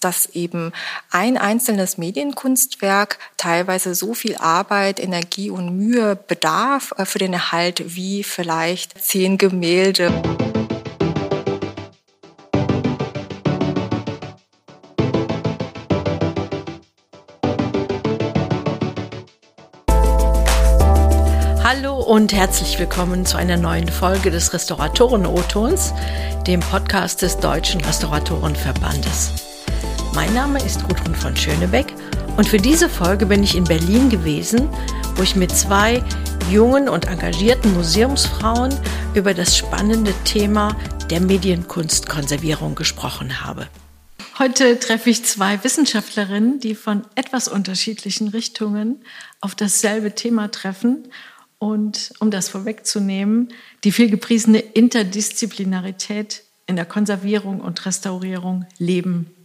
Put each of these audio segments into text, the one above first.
dass eben ein einzelnes Medienkunstwerk teilweise so viel Arbeit, Energie und Mühe bedarf äh, für den Erhalt wie vielleicht zehn Gemälde. Hallo und herzlich willkommen zu einer neuen Folge des Restauratoren-O-Tons, dem Podcast des Deutschen Restauratorenverbandes. Mein Name ist Gudrun von Schönebeck und für diese Folge bin ich in Berlin gewesen, wo ich mit zwei jungen und engagierten Museumsfrauen über das spannende Thema der Medienkunstkonservierung gesprochen habe. Heute treffe ich zwei Wissenschaftlerinnen, die von etwas unterschiedlichen Richtungen auf dasselbe Thema treffen. Und um das vorwegzunehmen, die viel gepriesene Interdisziplinarität in der Konservierung und Restaurierung leben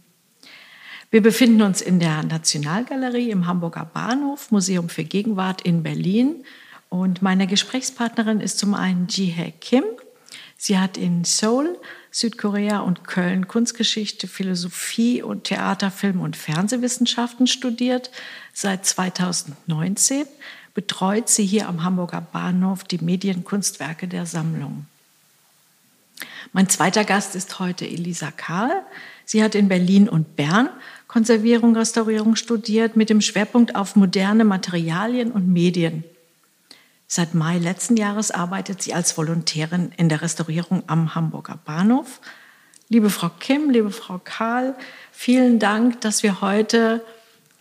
wir befinden uns in der Nationalgalerie im Hamburger Bahnhof, Museum für Gegenwart in Berlin. Und meine Gesprächspartnerin ist zum einen Ji-Hae Kim. Sie hat in Seoul, Südkorea und Köln Kunstgeschichte, Philosophie und Theater, Film und Fernsehwissenschaften studiert. Seit 2019 betreut sie hier am Hamburger Bahnhof die Medienkunstwerke der Sammlung. Mein zweiter Gast ist heute Elisa Kahl. Sie hat in Berlin und Bern Konservierung, Restaurierung studiert mit dem Schwerpunkt auf moderne Materialien und Medien. Seit Mai letzten Jahres arbeitet sie als Volontärin in der Restaurierung am Hamburger Bahnhof. Liebe Frau Kim, liebe Frau Karl, vielen Dank, dass wir heute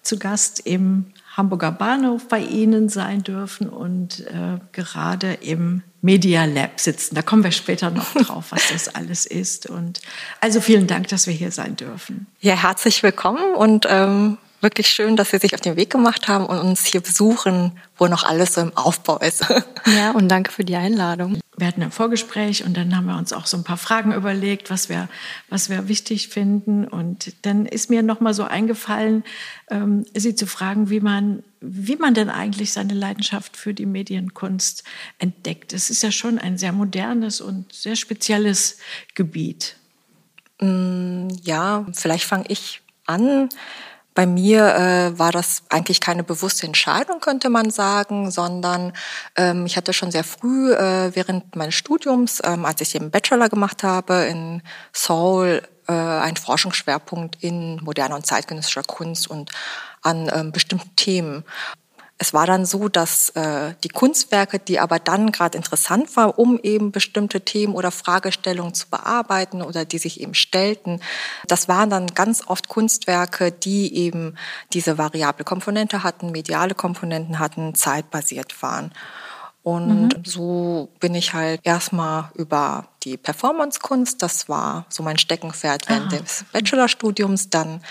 zu Gast im Hamburger Bahnhof bei Ihnen sein dürfen und äh, gerade im Media Lab sitzen. Da kommen wir später noch drauf, was das alles ist. Und also vielen Dank, dass wir hier sein dürfen. Ja, herzlich willkommen und ähm, wirklich schön, dass Sie sich auf den Weg gemacht haben und uns hier besuchen, wo noch alles so im Aufbau ist. Ja, und danke für die Einladung. Wir hatten ein Vorgespräch und dann haben wir uns auch so ein paar Fragen überlegt, was wir, was wir wichtig finden. Und dann ist mir noch mal so eingefallen, ähm, Sie zu fragen, wie man, wie man denn eigentlich seine Leidenschaft für die Medienkunst entdeckt. Es ist ja schon ein sehr modernes und sehr spezielles Gebiet. Mm, ja, vielleicht fange ich an. Bei mir äh, war das eigentlich keine bewusste Entscheidung, könnte man sagen, sondern ähm, ich hatte schon sehr früh äh, während meines Studiums, ähm, als ich den Bachelor gemacht habe in Seoul, äh, einen Forschungsschwerpunkt in moderner und zeitgenössischer Kunst und an ähm, bestimmten Themen. Es war dann so, dass äh, die Kunstwerke, die aber dann gerade interessant war, um eben bestimmte Themen oder Fragestellungen zu bearbeiten oder die sich eben stellten, das waren dann ganz oft Kunstwerke, die eben diese variable Komponente hatten, mediale Komponenten hatten, zeitbasiert waren. Und mhm. so bin ich halt erstmal über die Performancekunst, das war so mein Steckenpferd während Aha. des Bachelorstudiums, dann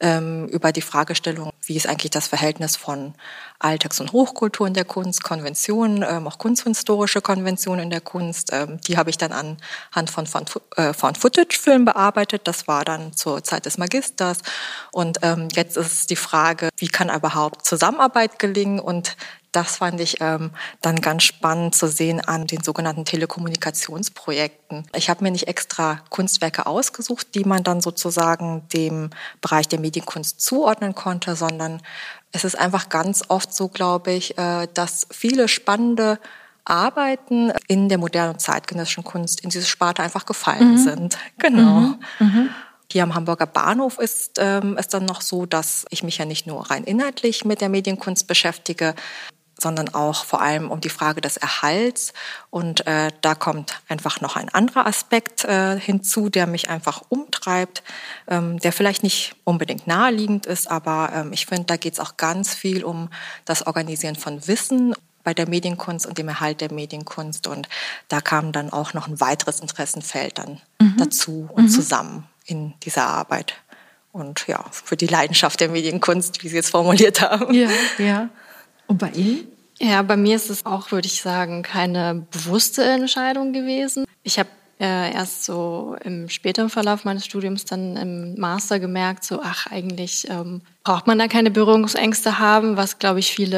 ähm, über die Fragestellung, wie ist eigentlich das Verhältnis von Alltags- und Hochkultur in der Kunst, Konventionen, ähm, auch kunsthistorische Konventionen in der Kunst. Ähm, die habe ich dann anhand von Found-Footage-Filmen äh, bearbeitet. Das war dann zur Zeit des Magisters. Und ähm, jetzt ist die Frage, wie kann überhaupt Zusammenarbeit gelingen? Und das fand ich ähm, dann ganz spannend zu sehen an den sogenannten Telekommunikationsprojekten. Ich habe mir nicht extra Kunstwerke ausgesucht, die man dann sozusagen dem Bereich der Medienkunst zuordnen konnte, sondern es ist einfach ganz oft so, glaube ich, äh, dass viele spannende Arbeiten in der modernen und zeitgenössischen Kunst in diese Sparte einfach gefallen mhm. sind. Genau. Mhm. Mhm. Hier am Hamburger Bahnhof ist ähm, es dann noch so, dass ich mich ja nicht nur rein inhaltlich mit der Medienkunst beschäftige, sondern auch vor allem um die Frage des Erhalts. Und äh, da kommt einfach noch ein anderer Aspekt äh, hinzu, der mich einfach umtreibt, ähm, der vielleicht nicht unbedingt naheliegend ist, aber ähm, ich finde, da geht es auch ganz viel um das Organisieren von Wissen bei der Medienkunst und dem Erhalt der Medienkunst. Und da kam dann auch noch ein weiteres Interessenfeld dann mhm. dazu und mhm. zusammen in dieser Arbeit. Und ja, für die Leidenschaft der Medienkunst, wie Sie es formuliert haben. Ja, ja. Und bei Ihnen? Ja, bei mir ist es auch, würde ich sagen, keine bewusste Entscheidung gewesen. Ich habe äh, erst so im späteren Verlauf meines Studiums dann im Master gemerkt, so ach eigentlich ähm, braucht man da keine Berührungsängste haben, was glaube ich viele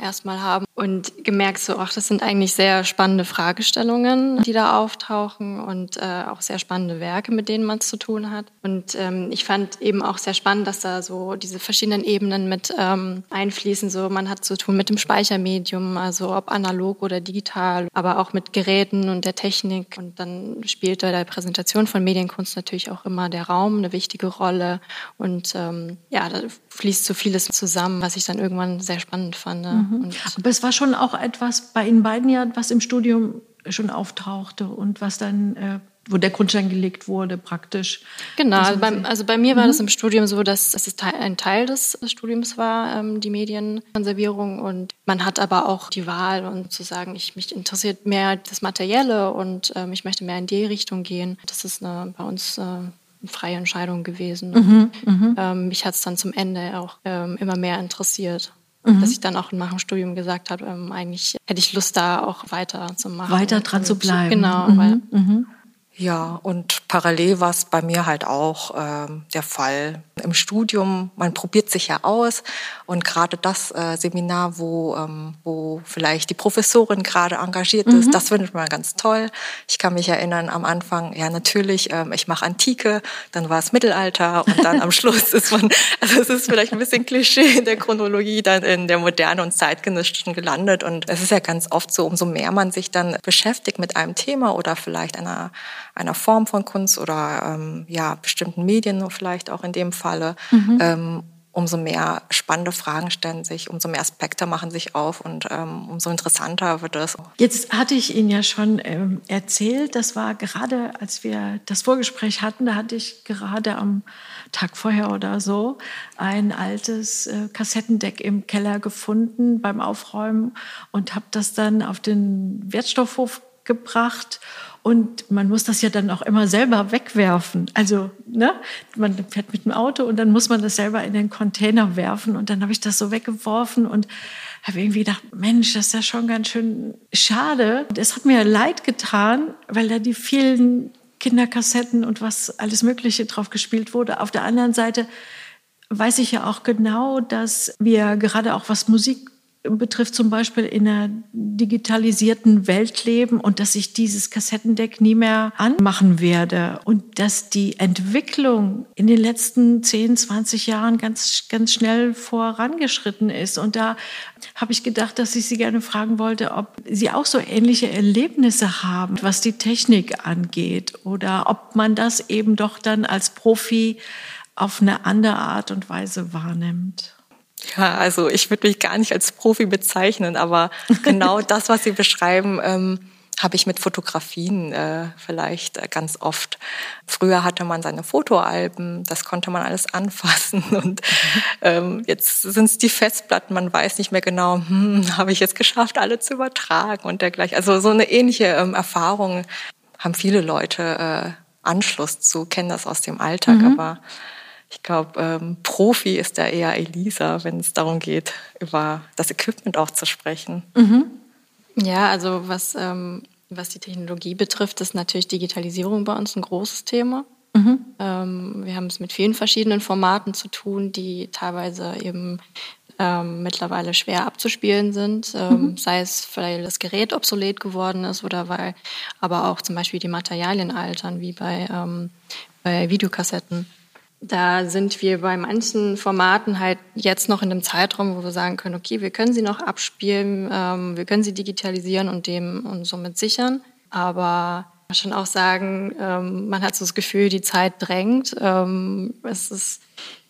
äh, erstmal haben. Und gemerkt so, ach, das sind eigentlich sehr spannende Fragestellungen, die da auftauchen und äh, auch sehr spannende Werke, mit denen man es zu tun hat. Und ähm, ich fand eben auch sehr spannend, dass da so diese verschiedenen Ebenen mit ähm, einfließen. So, man hat zu tun mit dem Speichermedium, also ob analog oder digital, aber auch mit Geräten und der Technik. Und dann spielt bei der Präsentation von Medienkunst natürlich auch immer der Raum eine wichtige Rolle. Und ähm, ja, fließt so vieles zusammen, was ich dann irgendwann sehr spannend fand. Mhm. Aber es war schon auch etwas bei Ihnen beiden ja, was im Studium schon auftauchte und was dann äh, wo der Grundstein gelegt wurde, praktisch. Genau, also bei, also bei, mir war mhm. das im Studium so, dass es ein Teil des Studiums war, ähm, die Medienkonservierung. Und man hat aber auch die Wahl und zu sagen, ich, mich interessiert mehr das Materielle und ähm, ich möchte mehr in die Richtung gehen. Das ist eine, bei uns äh, freie Entscheidung gewesen. Mhm, mhm, ähm, mich hat es dann zum Ende auch ähm, immer mehr interessiert. Mhm. Dass ich dann auch nach dem Studium gesagt habe, ähm, eigentlich hätte ich Lust, da auch weiter zu machen. Weiter dran zu bleiben. Genau, mhm, weil mhm. Ja, und parallel war es bei mir halt auch ähm, der Fall im Studium. Man probiert sich ja aus und gerade das äh, Seminar, wo, ähm, wo vielleicht die Professorin gerade engagiert mhm. ist, das findet man ganz toll. Ich kann mich erinnern am Anfang, ja natürlich, ähm, ich mache Antike, dann war es Mittelalter und dann am Schluss ist man, also es ist vielleicht ein bisschen Klischee in der Chronologie, dann in der Moderne und Zeitgenössischen gelandet. Und es ist ja ganz oft so, umso mehr man sich dann beschäftigt mit einem Thema oder vielleicht einer einer Form von Kunst oder ähm, ja bestimmten Medien vielleicht auch in dem Falle, mhm. ähm, umso mehr spannende Fragen stellen sich, umso mehr Aspekte machen sich auf und ähm, umso interessanter wird es. Jetzt hatte ich Ihnen ja schon ähm, erzählt, das war gerade, als wir das Vorgespräch hatten, da hatte ich gerade am Tag vorher oder so ein altes äh, Kassettendeck im Keller gefunden beim Aufräumen und habe das dann auf den Wertstoffhof gebracht und man muss das ja dann auch immer selber wegwerfen. Also, ne, man fährt mit dem Auto und dann muss man das selber in den Container werfen. Und dann habe ich das so weggeworfen und habe irgendwie gedacht, Mensch, das ist ja schon ganz schön schade. Und es hat mir leid getan, weil da die vielen Kinderkassetten und was alles Mögliche drauf gespielt wurde. Auf der anderen Seite weiß ich ja auch genau, dass wir gerade auch was Musik betrifft, zum Beispiel in einer digitalisierten Welt leben und dass ich dieses Kassettendeck nie mehr anmachen werde und dass die Entwicklung in den letzten 10, 20 Jahren ganz, ganz schnell vorangeschritten ist. Und da habe ich gedacht, dass ich Sie gerne fragen wollte, ob Sie auch so ähnliche Erlebnisse haben, was die Technik angeht oder ob man das eben doch dann als Profi auf eine andere Art und Weise wahrnimmt. Ja, also ich würde mich gar nicht als Profi bezeichnen, aber genau das, was Sie beschreiben, ähm, habe ich mit Fotografien äh, vielleicht äh, ganz oft. Früher hatte man seine Fotoalben, das konnte man alles anfassen und ähm, jetzt sind es die Festplatten, man weiß nicht mehr genau, hm, habe ich es geschafft, alle zu übertragen und dergleichen. Also so eine ähnliche ähm, Erfahrung haben viele Leute äh, Anschluss zu, kennen das aus dem Alltag, mhm. aber ich glaube, ähm, Profi ist da eher Elisa, wenn es darum geht, über das Equipment auch zu sprechen. Mhm. Ja, also was, ähm, was die Technologie betrifft, ist natürlich Digitalisierung bei uns ein großes Thema. Mhm. Ähm, wir haben es mit vielen verschiedenen Formaten zu tun, die teilweise eben ähm, mittlerweile schwer abzuspielen sind, ähm, mhm. sei es, weil das Gerät obsolet geworden ist oder weil aber auch zum Beispiel die Materialien altern, wie bei, ähm, bei Videokassetten da sind wir bei manchen Formaten halt jetzt noch in einem Zeitraum, wo wir sagen können, okay, wir können sie noch abspielen, ähm, wir können sie digitalisieren und dem und somit sichern. Aber schon auch sagen, ähm, man hat so das Gefühl, die Zeit drängt. Ähm, es ist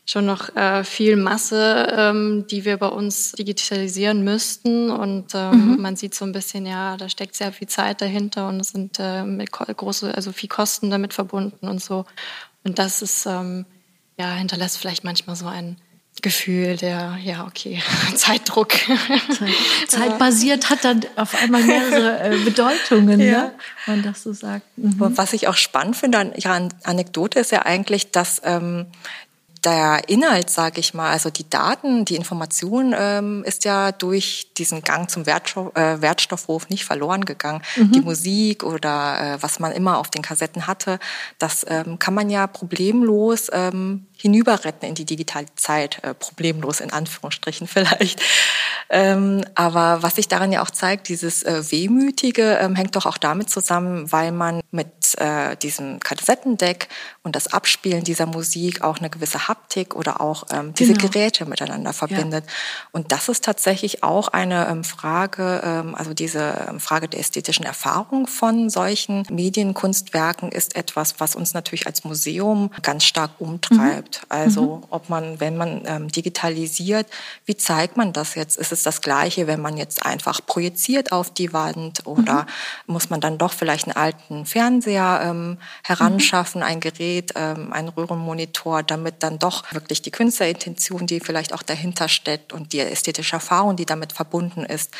schon noch äh, viel Masse, ähm, die wir bei uns digitalisieren müssten. Und ähm, mhm. man sieht so ein bisschen, ja, da steckt sehr viel Zeit dahinter und es sind äh, große, also viel Kosten damit verbunden und so. Und das ist ähm, ja, hinterlässt vielleicht manchmal so ein Gefühl der, ja, okay, Zeitdruck. Zeit, zeitbasiert hat dann auf einmal mehrere äh, Bedeutungen, ja. ne? wenn man das so sagt. Mhm. Was ich auch spannend finde an Ihrer Anekdote ist ja eigentlich, dass ähm, der Inhalt, sage ich mal, also die Daten, die Information ähm, ist ja durch diesen Gang zum Wertstoff, äh, Wertstoffhof nicht verloren gegangen. Mhm. Die Musik oder äh, was man immer auf den Kassetten hatte, das ähm, kann man ja problemlos ähm, hinüber retten in die digitale Zeit, äh, problemlos in Anführungsstrichen vielleicht. Ähm, aber was sich daran ja auch zeigt, dieses äh, Wehmütige ähm, hängt doch auch damit zusammen, weil man mit äh, diesem Kassettendeck und das Abspielen dieser Musik auch eine gewisse Haptik oder auch ähm, diese genau. Geräte miteinander verbindet. Ja. Und das ist tatsächlich auch eine ähm, Frage, ähm, also diese ähm, Frage der ästhetischen Erfahrung von solchen Medienkunstwerken ist etwas, was uns natürlich als Museum ganz stark umtreibt. Mhm. Also mhm. ob man, wenn man ähm, digitalisiert, wie zeigt man das jetzt? Ist es es das Gleiche, wenn man jetzt einfach projiziert auf die Wand oder mhm. muss man dann doch vielleicht einen alten Fernseher ähm, heranschaffen, mhm. ein Gerät, ähm, einen Röhrenmonitor, damit dann doch wirklich die Künstlerintention, die vielleicht auch dahinter steckt und die ästhetische Erfahrung, die damit verbunden ist,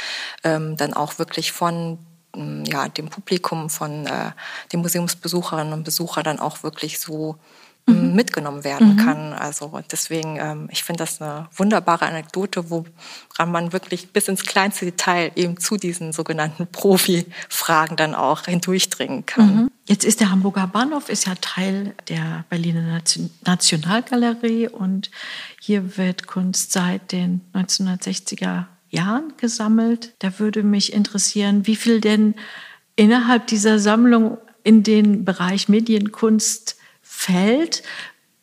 ähm, dann auch wirklich von mm, ja, dem Publikum, von äh, den Museumsbesucherinnen und Besuchern dann auch wirklich so mhm. mitgenommen werden mhm. kann. Also deswegen, ähm, ich finde das eine wunderbare Anekdote, woran man wirklich bis ins kleinste Detail eben zu diesen sogenannten Profi-Fragen dann auch hindurchdringen kann. Mhm. Jetzt ist der Hamburger Bahnhof ist ja Teil der Berliner Nationalgalerie und hier wird Kunst seit den 1960er Jahren gesammelt. Da würde mich interessieren, wie viel denn innerhalb dieser Sammlung in den Bereich Medienkunst fällt,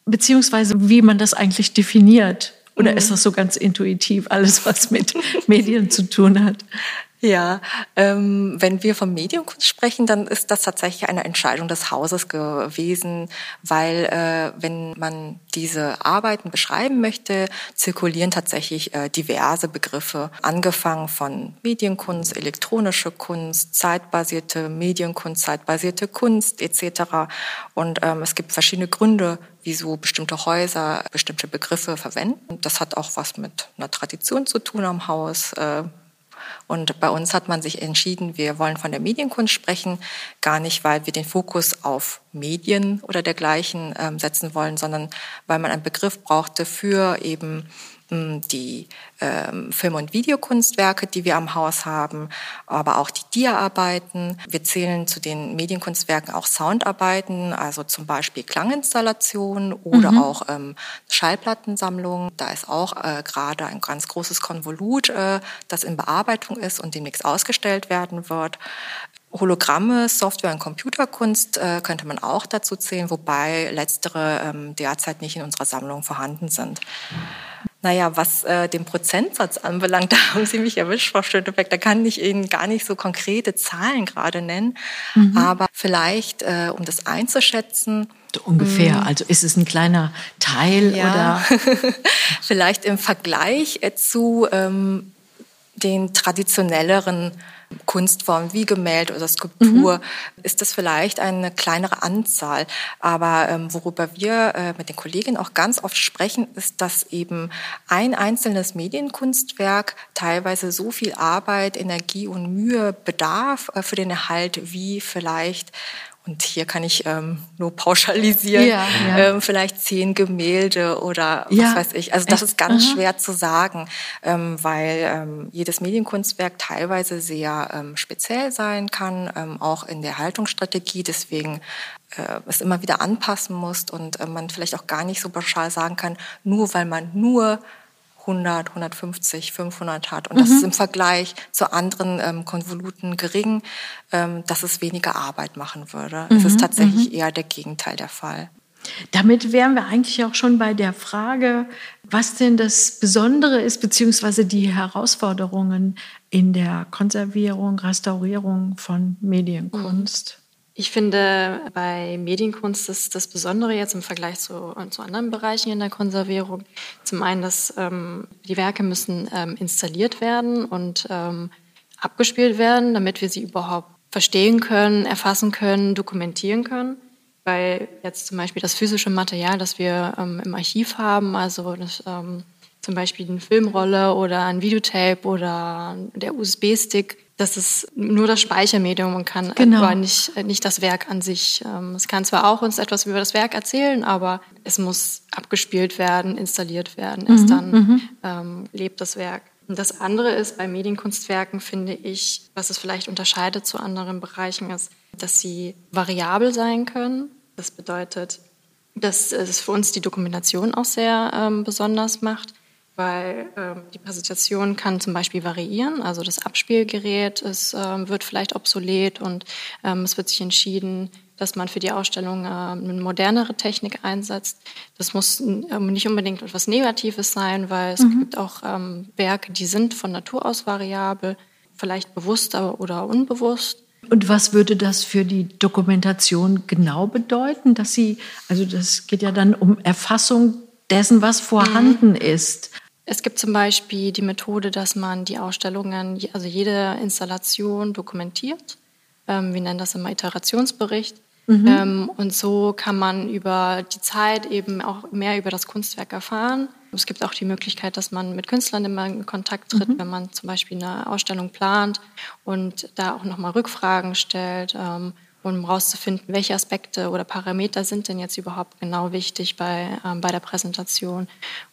beziehungsweise wie man das eigentlich definiert. Oder mhm. ist das so ganz intuitiv, alles, was mit Medien zu tun hat? Ja, ähm, wenn wir von Medienkunst sprechen, dann ist das tatsächlich eine Entscheidung des Hauses gewesen, weil äh, wenn man diese Arbeiten beschreiben möchte, zirkulieren tatsächlich äh, diverse Begriffe, angefangen von Medienkunst, elektronische Kunst, zeitbasierte Medienkunst, zeitbasierte Kunst etc. Und ähm, es gibt verschiedene Gründe, wieso bestimmte Häuser bestimmte Begriffe verwenden. Das hat auch was mit einer Tradition zu tun am Haus. Äh, und bei uns hat man sich entschieden, wir wollen von der Medienkunst sprechen, gar nicht, weil wir den Fokus auf Medien oder dergleichen ähm, setzen wollen, sondern weil man einen Begriff brauchte für eben die ähm, Film- und Videokunstwerke, die wir am Haus haben, aber auch die Dia-Arbeiten. Wir zählen zu den Medienkunstwerken auch Soundarbeiten, also zum Beispiel Klanginstallationen oder mhm. auch ähm, Schallplattensammlungen. Da ist auch äh, gerade ein ganz großes Konvolut, äh, das in Bearbeitung ist und demnächst ausgestellt werden wird. Hologramme, Software und Computerkunst äh, könnte man auch dazu zählen, wobei letztere ähm, derzeit nicht in unserer Sammlung vorhanden sind. Naja, was äh, den Prozentsatz anbelangt, da haben Sie mich erwischt, Frau Schönebeck. Da kann ich Ihnen gar nicht so konkrete Zahlen gerade nennen. Mhm. Aber vielleicht, äh, um das einzuschätzen. Ungefähr. Mh, also ist es ein kleiner Teil ja. oder? vielleicht im Vergleich äh, zu ähm, den traditionelleren Kunstformen wie Gemälde oder Skulptur, mhm. ist das vielleicht eine kleinere Anzahl. Aber ähm, worüber wir äh, mit den Kolleginnen auch ganz oft sprechen, ist, dass eben ein einzelnes Medienkunstwerk teilweise so viel Arbeit, Energie und Mühe bedarf äh, für den Erhalt, wie vielleicht und hier kann ich ähm, nur pauschalisieren, ja, ja. Ähm, vielleicht zehn Gemälde oder ja, was weiß ich. Also das ist ganz Aha. schwer zu sagen, ähm, weil ähm, jedes Medienkunstwerk teilweise sehr ähm, speziell sein kann, ähm, auch in der Haltungsstrategie. Deswegen äh, es immer wieder anpassen muss und äh, man vielleicht auch gar nicht so pauschal sagen kann, nur weil man nur 100, 150, 500 hat. Und mhm. das ist im Vergleich zu anderen ähm, Konvoluten gering, ähm, dass es weniger Arbeit machen würde. Mhm. Es ist mhm. tatsächlich mhm. eher der Gegenteil der Fall. Damit wären wir eigentlich auch schon bei der Frage, was denn das Besondere ist, beziehungsweise die Herausforderungen in der Konservierung, Restaurierung von Medienkunst. Ich finde, bei Medienkunst ist das Besondere jetzt im Vergleich zu, zu anderen Bereichen in der Konservierung zum einen, dass ähm, die Werke müssen ähm, installiert werden und ähm, abgespielt werden, damit wir sie überhaupt verstehen können, erfassen können, dokumentieren können. Weil jetzt zum Beispiel das physische Material, das wir ähm, im Archiv haben, also das, ähm, zum Beispiel eine Filmrolle oder ein Videotape oder der USB-Stick, das ist nur das Speichermedium und kann genau. aber nicht, nicht das Werk an sich. Ähm, es kann zwar auch uns etwas über das Werk erzählen, aber es muss abgespielt werden, installiert werden. Erst mhm, dann mhm. ähm, lebt das Werk. Und das andere ist bei Medienkunstwerken, finde ich, was es vielleicht unterscheidet zu anderen Bereichen, ist, dass sie variabel sein können. Das bedeutet, dass es für uns die Dokumentation auch sehr ähm, besonders macht, weil ähm, die Präsentation kann zum Beispiel variieren. Also das Abspielgerät ist, ähm, wird vielleicht obsolet und ähm, es wird sich entschieden, dass man für die Ausstellung äh, eine modernere Technik einsetzt. Das muss ähm, nicht unbedingt etwas Negatives sein, weil es mhm. gibt auch ähm, Werke, die sind von Natur aus variabel, vielleicht bewusst oder unbewusst. Und was würde das für die Dokumentation genau bedeuten, dass sie, also das geht ja dann um Erfassung dessen, was vorhanden mhm. ist. Es gibt zum Beispiel die Methode, dass man die Ausstellungen, also jede Installation dokumentiert. Ähm, wir nennen das immer Iterationsbericht. Mhm. Ähm, und so kann man über die Zeit eben auch mehr über das Kunstwerk erfahren. Es gibt auch die Möglichkeit, dass man mit Künstlern immer in Kontakt tritt, mhm. wenn man zum Beispiel eine Ausstellung plant und da auch nochmal Rückfragen stellt, ähm, um herauszufinden, welche Aspekte oder Parameter sind denn jetzt überhaupt genau wichtig bei, ähm, bei der Präsentation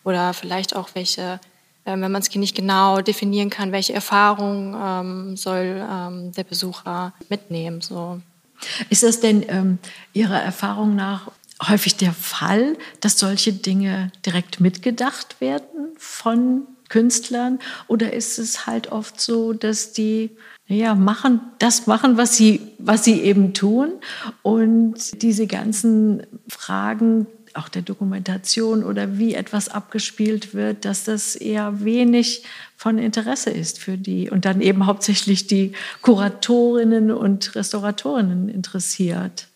oder vielleicht auch welche ähm, wenn man es nicht genau definieren kann, welche Erfahrungen ähm, soll ähm, der Besucher mitnehmen. So. Ist das denn ähm, Ihrer Erfahrung nach häufig der Fall, dass solche Dinge direkt mitgedacht werden von Künstlern? Oder ist es halt oft so, dass die ja, machen, das machen, was sie, was sie eben tun und diese ganzen Fragen auch der Dokumentation oder wie etwas abgespielt wird, dass das eher wenig von Interesse ist für die und dann eben hauptsächlich die Kuratorinnen und Restauratorinnen interessiert.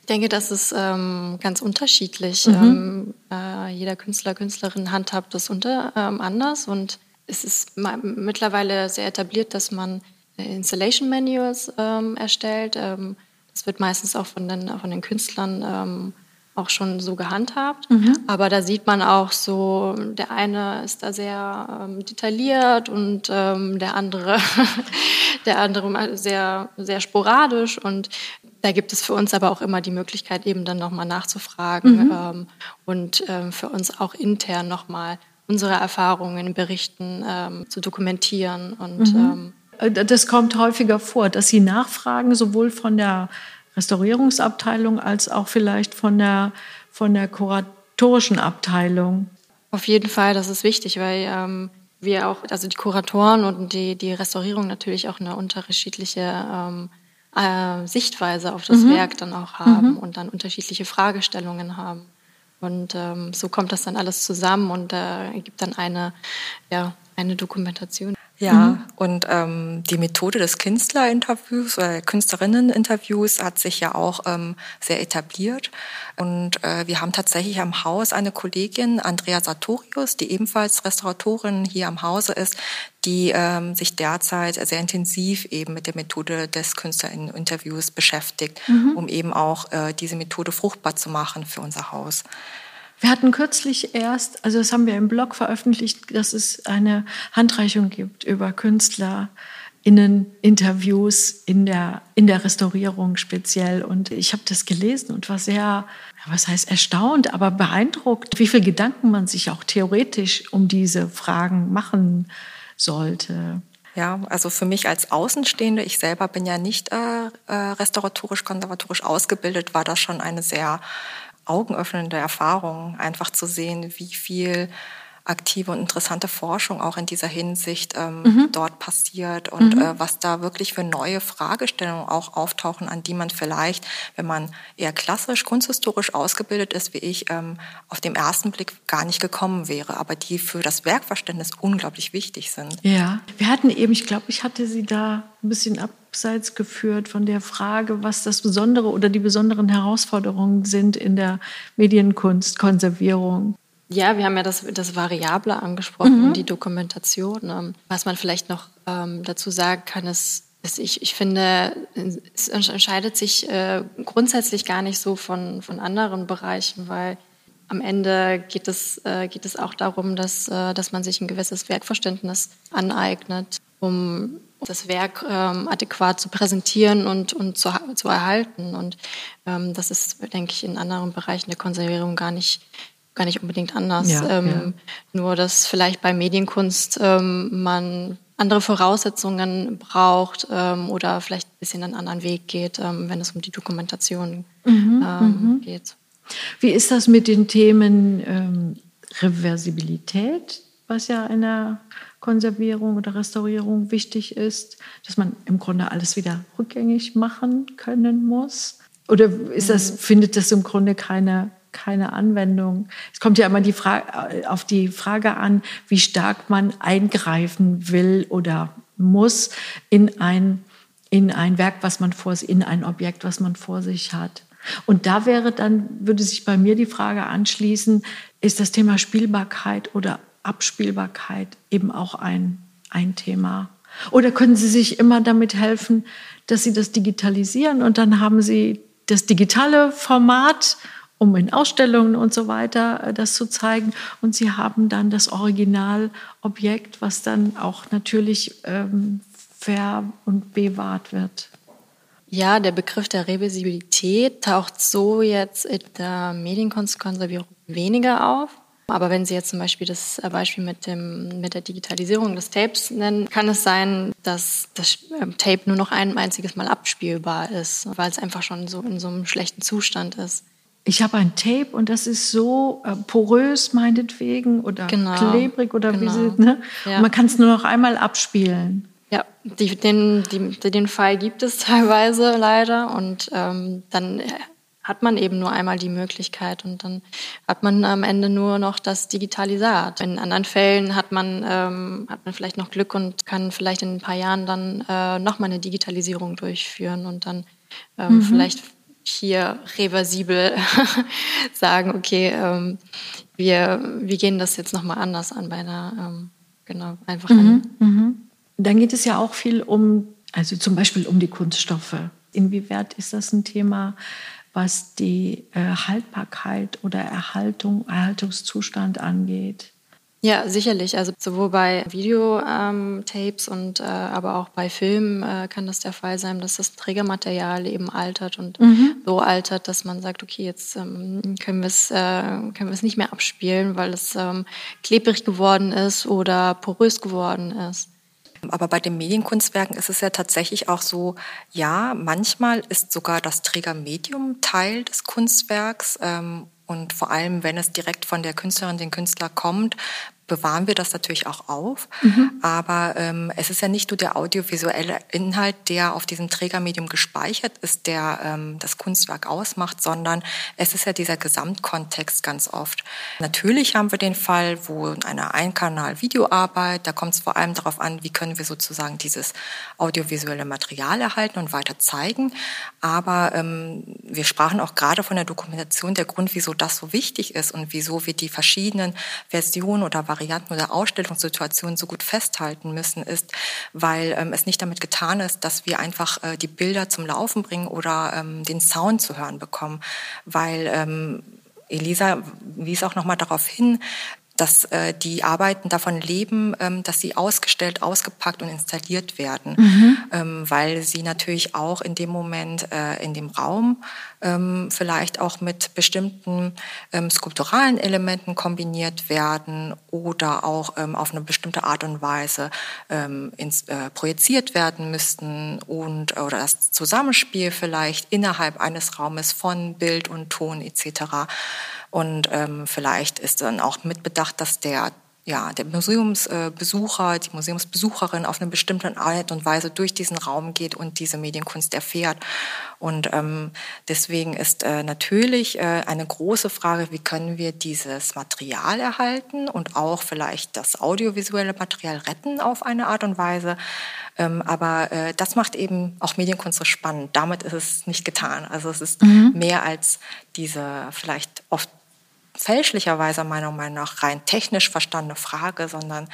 Ich denke, das ist ähm, ganz unterschiedlich. Mhm. Ähm, äh, jeder Künstler, Künstlerin handhabt das unter, ähm, anders und es ist mittlerweile sehr etabliert, dass man Installation Manuals ähm, erstellt. Ähm, das wird meistens auch von den, von den Künstlern ähm, auch schon so gehandhabt. Mhm. Aber da sieht man auch so, der eine ist da sehr ähm, detailliert und ähm, der andere, der andere sehr, sehr sporadisch. Und da gibt es für uns aber auch immer die Möglichkeit, eben dann nochmal nachzufragen mhm. ähm, und für uns auch intern nochmal unsere Erfahrungen Berichten ähm, zu dokumentieren. Und, mhm. Ähm, äh, das kommt häufiger vor, dass Sie nachfragen, sowohl von der Restaurierungsabteilung als auch vielleicht von der, von der kuratorischen Abteilung. Auf jeden Fall, das ist wichtig, weil ähm, wir auch, also die Kuratoren und die, die Restaurierung natürlich auch eine unterschiedliche ähm, äh, Sichtweise auf das mhm. Werk dann auch haben mhm. und dann unterschiedliche Fragestellungen haben. Und ähm, so kommt das dann alles zusammen und äh, ergibt dann eine, ja, eine Dokumentation. Ja, mhm. und ähm, die Methode des Künstlerinterviews oder Künstlerinneninterviews hat sich ja auch ähm, sehr etabliert. Und äh, wir haben tatsächlich am Haus eine Kollegin, Andrea Sartorius, die ebenfalls Restauratorin hier am Hause ist, die ähm, sich derzeit sehr intensiv eben mit der Methode des Künstlerinterviews beschäftigt, mhm. um eben auch äh, diese Methode fruchtbar zu machen für unser Haus. Wir hatten kürzlich erst, also das haben wir im Blog veröffentlicht, dass es eine Handreichung gibt über KünstlerInnen-Interviews in der, in der Restaurierung speziell. Und ich habe das gelesen und war sehr, was heißt erstaunt, aber beeindruckt, wie viel Gedanken man sich auch theoretisch um diese Fragen machen sollte. Ja, also für mich als Außenstehende, ich selber bin ja nicht äh, äh restauratorisch, konservatorisch ausgebildet, war das schon eine sehr augenöffnende Erfahrung, einfach zu sehen, wie viel aktive und interessante Forschung auch in dieser Hinsicht ähm, mhm. dort passiert und mhm. äh, was da wirklich für neue Fragestellungen auch auftauchen, an die man vielleicht, wenn man eher klassisch kunsthistorisch ausgebildet ist wie ich, ähm, auf dem ersten Blick gar nicht gekommen wäre, aber die für das Werkverständnis unglaublich wichtig sind. Ja, wir hatten eben, ich glaube, ich hatte Sie da ein bisschen abseits geführt von der Frage, was das Besondere oder die besonderen Herausforderungen sind in der Medienkunstkonservierung. Ja, wir haben ja das, das Variable angesprochen, mhm. die Dokumentation. Ähm, was man vielleicht noch ähm, dazu sagen kann, ist, ist ich, ich finde, es entscheidet sich äh, grundsätzlich gar nicht so von, von anderen Bereichen, weil am Ende geht es, äh, geht es auch darum, dass, äh, dass man sich ein gewisses Werkverständnis aneignet, um das Werk ähm, adäquat zu präsentieren und, und zu, zu erhalten. Und ähm, das ist, denke ich, in anderen Bereichen der Konservierung gar nicht, gar nicht unbedingt anders. Ja, ähm, ja. Nur, dass vielleicht bei Medienkunst ähm, man andere Voraussetzungen braucht ähm, oder vielleicht ein bisschen einen anderen Weg geht, ähm, wenn es um die Dokumentation mhm, ähm, mhm. geht. Wie ist das mit den Themen ähm, Reversibilität, was ja in der Konservierung oder Restaurierung wichtig ist, dass man im Grunde alles wieder rückgängig machen können muss? Oder ist das, mhm. findet das im Grunde keine, keine Anwendung? Es kommt ja immer die Frage, auf die Frage an, wie stark man eingreifen will oder muss in ein, in ein Werk, was man vor sich, in ein Objekt, was man vor sich hat. Und da wäre dann, würde sich bei mir die Frage anschließen, ist das Thema Spielbarkeit oder Abspielbarkeit eben auch ein, ein Thema? Oder können Sie sich immer damit helfen, dass Sie das digitalisieren und dann haben Sie das digitale Format, um in Ausstellungen und so weiter äh, das zu zeigen. Und Sie haben dann das Originalobjekt, was dann auch natürlich ähm, ver- und bewahrt wird. Ja, der Begriff der Reversibilität taucht so jetzt in der Medienkonservierung weniger auf. Aber wenn Sie jetzt zum Beispiel das Beispiel mit, dem, mit der Digitalisierung des Tapes nennen, kann es sein, dass das ähm, Tape nur noch ein einziges Mal abspielbar ist, weil es einfach schon so in so einem schlechten Zustand ist. Ich habe ein Tape und das ist so äh, porös meinetwegen oder genau, klebrig oder genau. wie Sie, ne? Ja. man kann es nur noch einmal abspielen. Ja, die, den, die, den Fall gibt es teilweise leider und ähm, dann hat man eben nur einmal die Möglichkeit und dann hat man am Ende nur noch das Digitalisat. In anderen Fällen hat man, ähm, hat man vielleicht noch Glück und kann vielleicht in ein paar Jahren dann äh, nochmal eine Digitalisierung durchführen und dann ähm, mhm. vielleicht hier reversibel sagen, okay, ähm, wir, wir gehen das jetzt nochmal anders an bei einer, ähm, genau, einfach mhm. Mhm. Dann geht es ja auch viel um, also zum Beispiel um die Kunststoffe. Inwieweit ist das ein Thema, was die äh, Haltbarkeit oder Erhaltung, Erhaltungszustand angeht? Ja, sicherlich. Also sowohl bei Videotapes ähm, und äh, aber auch bei Filmen äh, kann das der Fall sein, dass das Trägermaterial eben altert und mhm. so altert, dass man sagt, okay, jetzt ähm, können wir es äh, können wir es nicht mehr abspielen, weil es ähm, klebrig geworden ist oder porös geworden ist. Aber bei den Medienkunstwerken ist es ja tatsächlich auch so, ja, manchmal ist sogar das Trägermedium Teil des Kunstwerks. Ähm, und vor allem, wenn es direkt von der Künstlerin, den Künstler kommt, bewahren wir das natürlich auch auf. Mhm. Aber ähm, es ist ja nicht nur der audiovisuelle Inhalt, der auf diesem Trägermedium gespeichert ist, der ähm, das Kunstwerk ausmacht, sondern es ist ja dieser Gesamtkontext ganz oft. Natürlich haben wir den Fall, wo eine Einkanal-Videoarbeit, da kommt es vor allem darauf an, wie können wir sozusagen dieses audiovisuelle Material erhalten und weiter zeigen. Aber ähm, wir sprachen auch gerade von der Dokumentation, der Grund, wieso das so wichtig ist und wieso wir die verschiedenen Versionen oder Varianten Varianten oder Ausstellungssituationen so gut festhalten müssen, ist, weil ähm, es nicht damit getan ist, dass wir einfach äh, die Bilder zum Laufen bringen oder ähm, den Sound zu hören bekommen, weil ähm, Elisa wies auch noch mal darauf hin, dass äh, die Arbeiten davon leben, ähm, dass sie ausgestellt, ausgepackt und installiert werden, mhm. ähm, weil sie natürlich auch in dem Moment äh, in dem Raum ähm, vielleicht auch mit bestimmten ähm, skulpturalen Elementen kombiniert werden oder auch ähm, auf eine bestimmte Art und Weise ähm, ins, äh, projiziert werden müssten und oder das Zusammenspiel vielleicht innerhalb eines Raumes von Bild und Ton etc. Und ähm, vielleicht ist dann auch mitbedacht, dass der ja, der Museumsbesucher, die Museumsbesucherin auf eine bestimmte Art und Weise durch diesen Raum geht und diese Medienkunst erfährt. Und ähm, deswegen ist äh, natürlich äh, eine große Frage, wie können wir dieses Material erhalten und auch vielleicht das audiovisuelle Material retten auf eine Art und Weise. Ähm, aber äh, das macht eben auch Medienkunst so spannend. Damit ist es nicht getan. Also es ist mhm. mehr als diese vielleicht oft fälschlicherweise meiner Meinung nach rein technisch verstandene Frage, sondern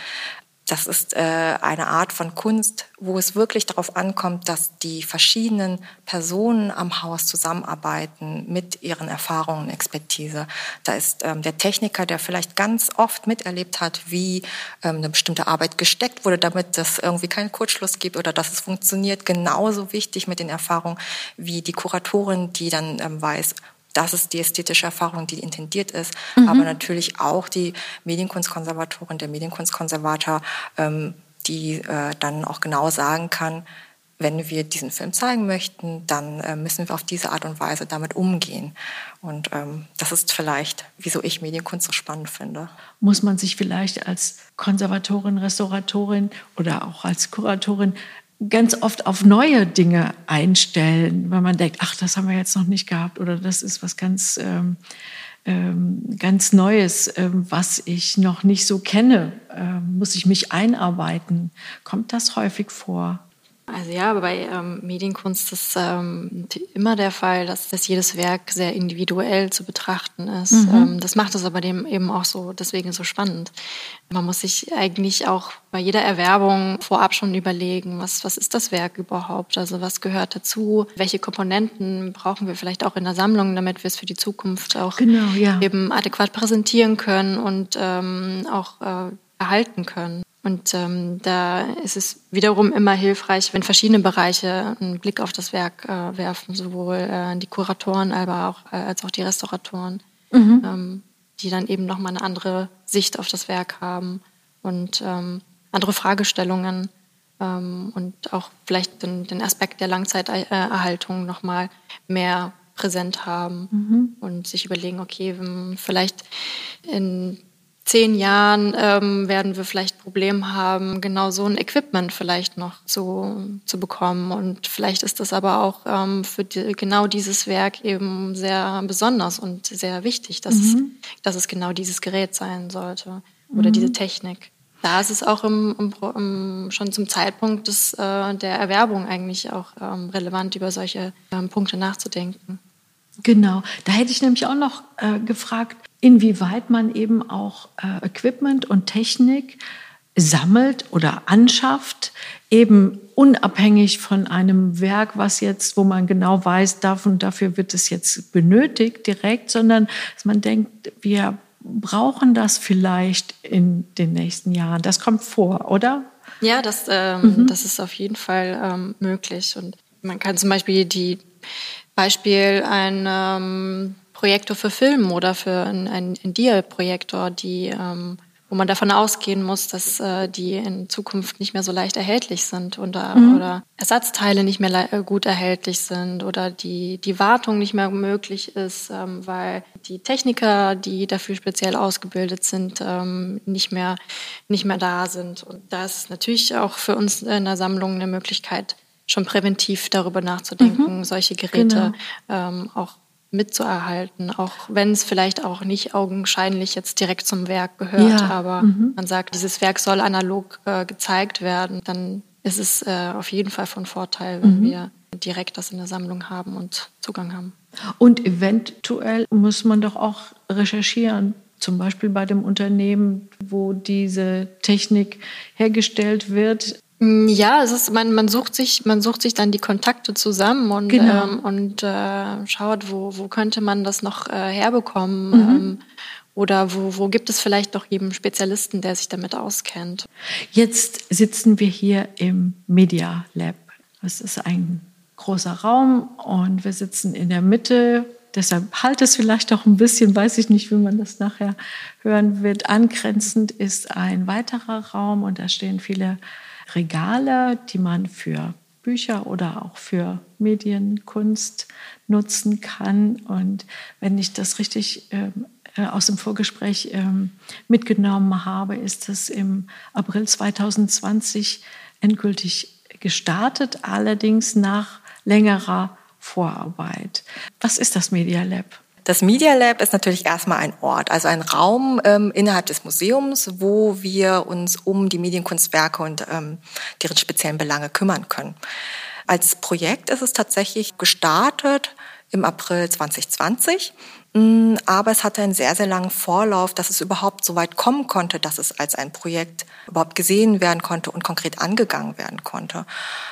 das ist äh, eine Art von Kunst, wo es wirklich darauf ankommt, dass die verschiedenen Personen am Haus zusammenarbeiten mit ihren Erfahrungen, Expertise. Da ist ähm, der Techniker, der vielleicht ganz oft miterlebt hat, wie ähm, eine bestimmte Arbeit gesteckt wurde, damit es irgendwie keinen Kurzschluss gibt oder dass es funktioniert, genauso wichtig mit den Erfahrungen wie die Kuratorin, die dann ähm, weiß, das ist die ästhetische Erfahrung, die intendiert ist, mhm. aber natürlich auch die Medienkunstkonservatorin, der Medienkunstkonservator, ähm, die äh, dann auch genau sagen kann, wenn wir diesen Film zeigen möchten, dann äh, müssen wir auf diese Art und Weise damit umgehen. Und ähm, das ist vielleicht, wieso ich Medienkunst so spannend finde. Muss man sich vielleicht als Konservatorin, Restauratorin oder auch als Kuratorin ganz oft auf neue Dinge einstellen, weil man denkt, ach, das haben wir jetzt noch nicht gehabt oder das ist was ganz, ähm, ähm, ganz Neues, ähm, was ich noch nicht so kenne. Ähm, muss ich mich einarbeiten? Kommt das häufig vor? Also ja, bei ähm, Medienkunst ist ähm, immer der Fall, dass, dass jedes Werk sehr individuell zu betrachten ist. Mhm. Ähm, das macht es aber dem eben auch so, deswegen so spannend. Man muss sich eigentlich auch bei jeder Erwerbung vorab schon überlegen, was, was ist das Werk überhaupt? Also was gehört dazu? Welche Komponenten brauchen wir vielleicht auch in der Sammlung, damit wir es für die Zukunft auch genau, ja. eben adäquat präsentieren können und ähm, auch äh, erhalten können. Und ähm, da ist es wiederum immer hilfreich, wenn verschiedene Bereiche einen Blick auf das Werk äh, werfen, sowohl äh, die Kuratoren aber auch, äh, als auch die Restauratoren, mhm. ähm, die dann eben nochmal eine andere Sicht auf das Werk haben und ähm, andere Fragestellungen ähm, und auch vielleicht den, den Aspekt der Langzeiterhaltung nochmal mehr präsent haben mhm. und sich überlegen, okay, vielleicht in zehn Jahren ähm, werden wir vielleicht Probleme haben, genau so ein Equipment vielleicht noch zu, zu bekommen. Und vielleicht ist das aber auch ähm, für die, genau dieses Werk eben sehr besonders und sehr wichtig, dass, mhm. es, dass es genau dieses Gerät sein sollte oder mhm. diese Technik. Da ist es auch im, im, im, schon zum Zeitpunkt des, äh, der Erwerbung eigentlich auch ähm, relevant, über solche ähm, Punkte nachzudenken. Genau, da hätte ich nämlich auch noch äh, gefragt, inwieweit man eben auch äh, Equipment und Technik sammelt oder anschafft, eben unabhängig von einem Werk, was jetzt, wo man genau weiß, davon, dafür wird es jetzt benötigt direkt, sondern dass man denkt, wir brauchen das vielleicht in den nächsten Jahren. Das kommt vor, oder? Ja, das, ähm, mhm. das ist auf jeden Fall ähm, möglich. Und man kann zum Beispiel die Beispiel ein ähm, Projektor für Film oder für ein, ein, ein Dia-Projektor, die, ähm, wo man davon ausgehen muss, dass äh, die in Zukunft nicht mehr so leicht erhältlich sind oder, mhm. oder Ersatzteile nicht mehr äh, gut erhältlich sind oder die, die Wartung nicht mehr möglich ist, ähm, weil die Techniker, die dafür speziell ausgebildet sind, ähm, nicht, mehr, nicht mehr da sind. Und da ist natürlich auch für uns in der Sammlung eine Möglichkeit, schon präventiv darüber nachzudenken, mhm. solche Geräte genau. ähm, auch mitzuerhalten, auch wenn es vielleicht auch nicht augenscheinlich jetzt direkt zum Werk gehört, ja. aber mhm. man sagt, dieses Werk soll analog äh, gezeigt werden, dann ist es äh, auf jeden Fall von Vorteil, wenn mhm. wir direkt das in der Sammlung haben und Zugang haben. Und eventuell muss man doch auch recherchieren, zum Beispiel bei dem Unternehmen, wo diese Technik hergestellt wird, ja, es ist, man, man sucht sich, man sucht sich dann die Kontakte zusammen und, genau. ähm, und äh, schaut, wo, wo könnte man das noch äh, herbekommen. Mhm. Ähm, oder wo, wo gibt es vielleicht doch eben Spezialisten, der sich damit auskennt? Jetzt sitzen wir hier im Media Lab. Das ist ein großer Raum und wir sitzen in der Mitte. Deshalb halt es vielleicht auch ein bisschen, weiß ich nicht, wie man das nachher hören wird. Angrenzend ist ein weiterer Raum und da stehen viele Regale, die man für Bücher oder auch für Medienkunst nutzen kann. Und wenn ich das richtig ähm, äh, aus dem Vorgespräch ähm, mitgenommen habe, ist es im April 2020 endgültig gestartet, allerdings nach längerer Vorarbeit. Was ist das Media Lab? Das Media Lab ist natürlich erstmal ein Ort, also ein Raum ähm, innerhalb des Museums, wo wir uns um die Medienkunstwerke und ähm, deren speziellen Belange kümmern können. Als Projekt ist es tatsächlich gestartet im April 2020 Mm, aber es hatte einen sehr, sehr langen Vorlauf, dass es überhaupt so weit kommen konnte, dass es als ein Projekt überhaupt gesehen werden konnte und konkret angegangen werden konnte.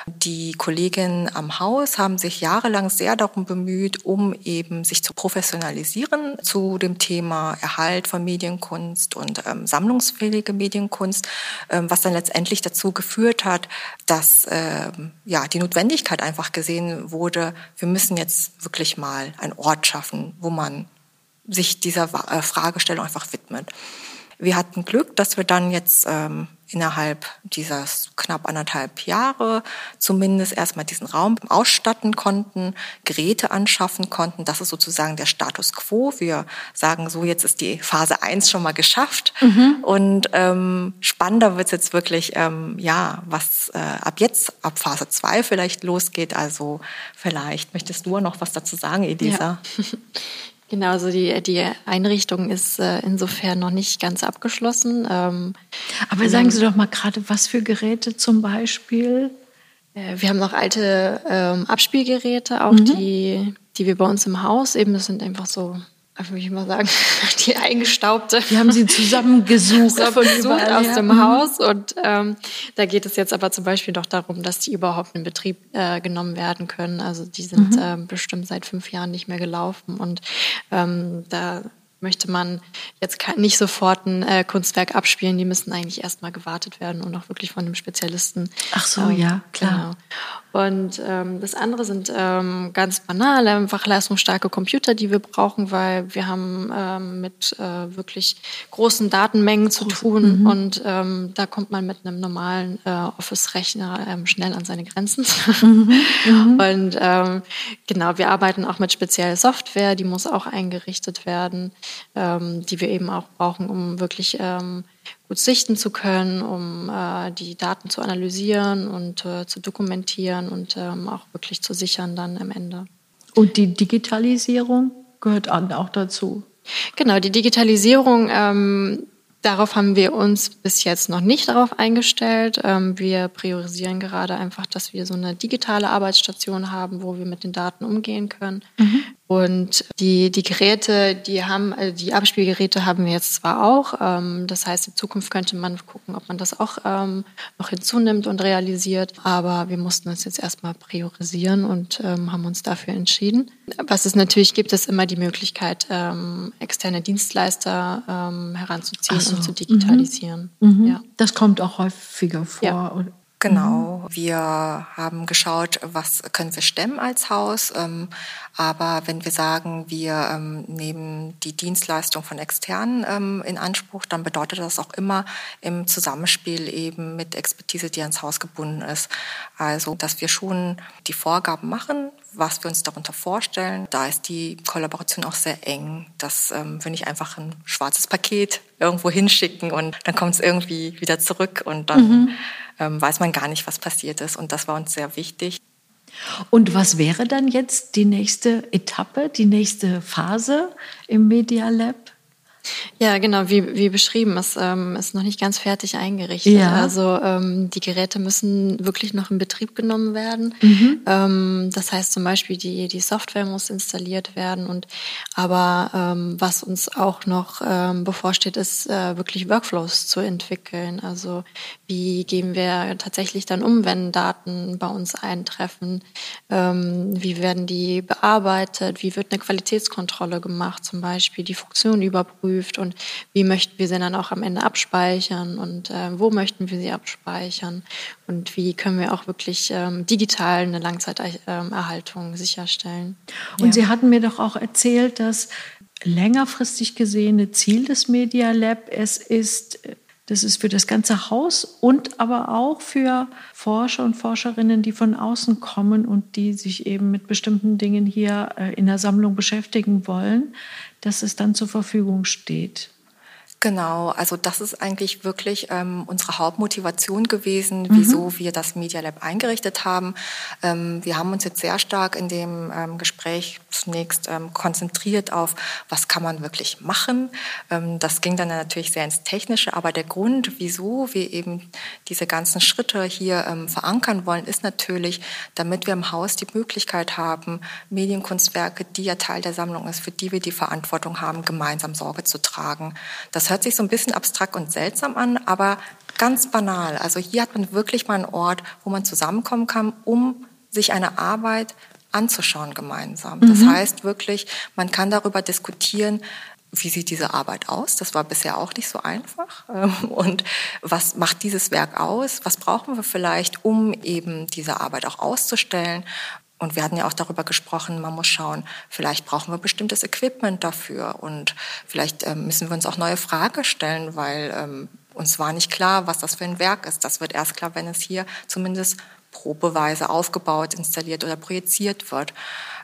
Die Kolleginnen am Haus haben sich jahrelang sehr darum bemüht, um eben sich zu professionalisieren zu dem Thema Erhalt von Medienkunst und ähm, sammlungsfähige Medienkunst, ähm, was dann letztendlich dazu geführt hat, dass ähm, ja die Notwendigkeit einfach gesehen wurde, wir müssen jetzt wirklich mal einen Ort schaffen, wo man sich dieser äh, Fragestellung einfach widmet. Wir hatten Glück, dass wir dann jetzt ähm, innerhalb dieser knapp anderthalb Jahre zumindest erstmal diesen Raum ausstatten konnten, Geräte anschaffen konnten. Das ist sozusagen der Status quo. Wir sagen so, jetzt ist die Phase eins schon mal geschafft. Mhm. Und ähm, spannender wird es jetzt wirklich, ähm, ja, was äh, ab jetzt, ab Phase zwei vielleicht losgeht. Also vielleicht möchtest du noch was dazu sagen, Elisa? Ja. Genau, also die, die Einrichtung ist äh, insofern noch nicht ganz abgeschlossen. Ähm, Aber sagen Sie doch mal gerade, was für Geräte zum Beispiel? Äh, wir haben noch alte ähm, Abspielgeräte, auch mhm. die, die wir bei uns im Haus eben, das sind einfach so würde ich mal sagen, die eingestaubte. Die haben sie zusammengesucht, zusammengesucht aus ja. dem. Haus. Und ähm, da geht es jetzt aber zum Beispiel doch darum, dass die überhaupt in Betrieb äh, genommen werden können. Also die sind mhm. äh, bestimmt seit fünf Jahren nicht mehr gelaufen. Und ähm, da möchte man jetzt nicht sofort ein äh, Kunstwerk abspielen. Die müssen eigentlich erstmal gewartet werden und auch wirklich von einem Spezialisten. Ach so, ähm, ja, klar. Genau. Und ähm, das andere sind ähm, ganz banale, einfach leistungsstarke Computer, die wir brauchen, weil wir haben ähm, mit äh, wirklich großen Datenmengen zu tun mhm. und ähm, da kommt man mit einem normalen äh, Office-Rechner ähm, schnell an seine Grenzen. Mhm. Mhm. Und ähm, genau, wir arbeiten auch mit spezieller Software, die muss auch eingerichtet werden, ähm, die wir eben auch brauchen, um wirklich ähm, gut sichten zu können, um äh, die Daten zu analysieren und äh, zu dokumentieren und ähm, auch wirklich zu sichern dann am Ende. Und die Digitalisierung gehört auch dazu. Genau, die Digitalisierung ähm, Darauf haben wir uns bis jetzt noch nicht darauf eingestellt. Ähm, wir priorisieren gerade einfach, dass wir so eine digitale Arbeitsstation haben, wo wir mit den Daten umgehen können. Mhm. Und die, die Geräte, die haben, also die Abspielgeräte haben wir jetzt zwar auch. Ähm, das heißt, in Zukunft könnte man gucken, ob man das auch ähm, noch hinzunimmt und realisiert. Aber wir mussten uns jetzt erstmal priorisieren und haben uns dafür entschieden. Was es natürlich gibt, ist immer die Möglichkeit, externe Dienstleister heranzuziehen so. und zu digitalisieren. Mhm. Ja. Das kommt auch häufiger vor. Ja. Genau. Wir haben geschaut, was können wir stemmen als Haus. Ähm, aber wenn wir sagen, wir ähm, nehmen die Dienstleistung von externen ähm, in Anspruch, dann bedeutet das auch immer im Zusammenspiel eben mit Expertise, die ans Haus gebunden ist. Also, dass wir schon die Vorgaben machen, was wir uns darunter vorstellen. Da ist die Kollaboration auch sehr eng. Das ähm, wir nicht einfach ein schwarzes Paket irgendwo hinschicken und dann kommt es irgendwie wieder zurück und dann mhm. Ähm, weiß man gar nicht, was passiert ist. Und das war uns sehr wichtig. Und was wäre dann jetzt die nächste Etappe, die nächste Phase im Media Lab? Ja, genau, wie, wie beschrieben, es ähm, ist noch nicht ganz fertig eingerichtet. Ja. Also ähm, die Geräte müssen wirklich noch in Betrieb genommen werden. Mhm. Ähm, das heißt zum Beispiel, die, die Software muss installiert werden. Und aber ähm, was uns auch noch ähm, bevorsteht, ist äh, wirklich Workflows zu entwickeln. Also wie gehen wir tatsächlich dann um, wenn Daten bei uns eintreffen? Ähm, wie werden die bearbeitet? Wie wird eine Qualitätskontrolle gemacht, zum Beispiel die Funktion überprüft? Geprüft und wie möchten wir sie dann auch am Ende abspeichern und äh, wo möchten wir sie abspeichern und wie können wir auch wirklich ähm, digital eine Langzeiterhaltung sicherstellen. Und ja. Sie hatten mir doch auch erzählt, dass längerfristig gesehene Ziel des Media Lab es ist, das ist für das ganze Haus und aber auch für Forscher und Forscherinnen, die von außen kommen und die sich eben mit bestimmten Dingen hier äh, in der Sammlung beschäftigen wollen, dass es dann zur Verfügung steht. Genau, also das ist eigentlich wirklich ähm, unsere Hauptmotivation gewesen, mhm. wieso wir das Media Lab eingerichtet haben. Ähm, wir haben uns jetzt sehr stark in dem ähm, Gespräch zunächst ähm, konzentriert auf, was kann man wirklich machen. Ähm, das ging dann natürlich sehr ins Technische, aber der Grund, wieso wir eben diese ganzen Schritte hier ähm, verankern wollen, ist natürlich, damit wir im Haus die Möglichkeit haben, Medienkunstwerke, die ja Teil der Sammlung ist, für die wir die Verantwortung haben, gemeinsam Sorge zu tragen. Das hört sich so ein bisschen abstrakt und seltsam an, aber ganz banal. Also hier hat man wirklich mal einen Ort, wo man zusammenkommen kann, um sich eine Arbeit anzuschauen gemeinsam. Das mhm. heißt wirklich, man kann darüber diskutieren, wie sieht diese Arbeit aus? Das war bisher auch nicht so einfach. Und was macht dieses Werk aus? Was brauchen wir vielleicht, um eben diese Arbeit auch auszustellen? Und wir hatten ja auch darüber gesprochen, man muss schauen, vielleicht brauchen wir bestimmtes Equipment dafür und vielleicht ähm, müssen wir uns auch neue Fragen stellen, weil ähm, uns war nicht klar, was das für ein Werk ist. Das wird erst klar, wenn es hier zumindest probeweise aufgebaut, installiert oder projiziert wird.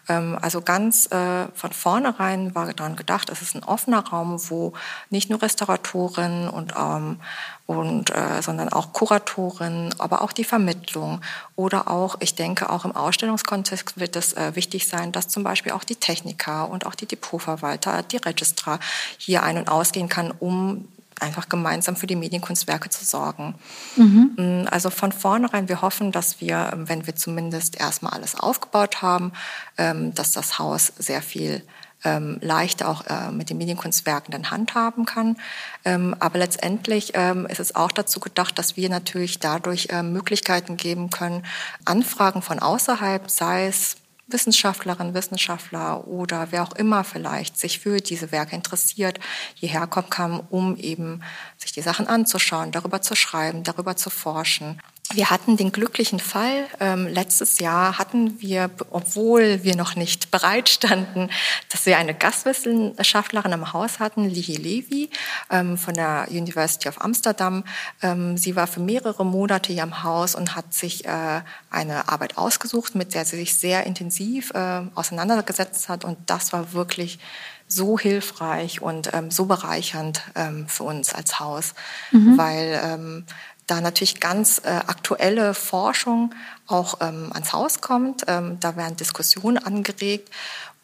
Ähm, also ganz äh, von vornherein war daran gedacht, es ist ein offener Raum, wo nicht nur Restauratoren und, ähm, und äh, sondern auch Kuratoren, aber auch die Vermittlung oder auch, ich denke, auch im Ausstellungskontext wird es äh, wichtig sein, dass zum Beispiel auch die Techniker und auch die Depotverwalter, die Registrar hier ein- und ausgehen kann, um einfach gemeinsam für die Medienkunstwerke zu sorgen. Mhm. Mm, also von vornherein, wir hoffen, dass wir, ähm, wenn wir zumindest erstmal alles aufgebaut haben, ähm, dass das Haus sehr viel ähm, leichter auch äh, mit den Medienkunstwerken dann handhaben kann. aber letztendlich ist es auch dazu gedacht, dass wir natürlich dadurch äh, Möglichkeiten geben können, Anfragen von außerhalb, sei es Wissenschaftlerin, Wissenschaftler oder wer auch immer vielleicht sich für diese Werke interessiert, hierher kommen kann, um eben sich die Sachen anzuschauen, darüber zu schreiben, darüber zu forschen. Wir hatten den glücklichen Fall, ähm, letztes Jahr hatten wir, obwohl wir noch nicht bereit standen, dass wir eine Gastwissenschaftlerin im Haus hatten, Lihi Levi ähm, von der University of Amsterdam. Ähm, sie war für mehrere Monate hier im Haus und hat sich äh, eine Arbeit ausgesucht, mit der sie sich sehr intensiv äh, auseinandergesetzt hat. Und das war wirklich so hilfreich und ähm, so bereichernd ähm, für uns als Haus, mhm. weil ähm, da natürlich ganz äh, aktuelle Forschung auch ähm, ans Haus kommt. Ähm, da werden Diskussionen angeregt.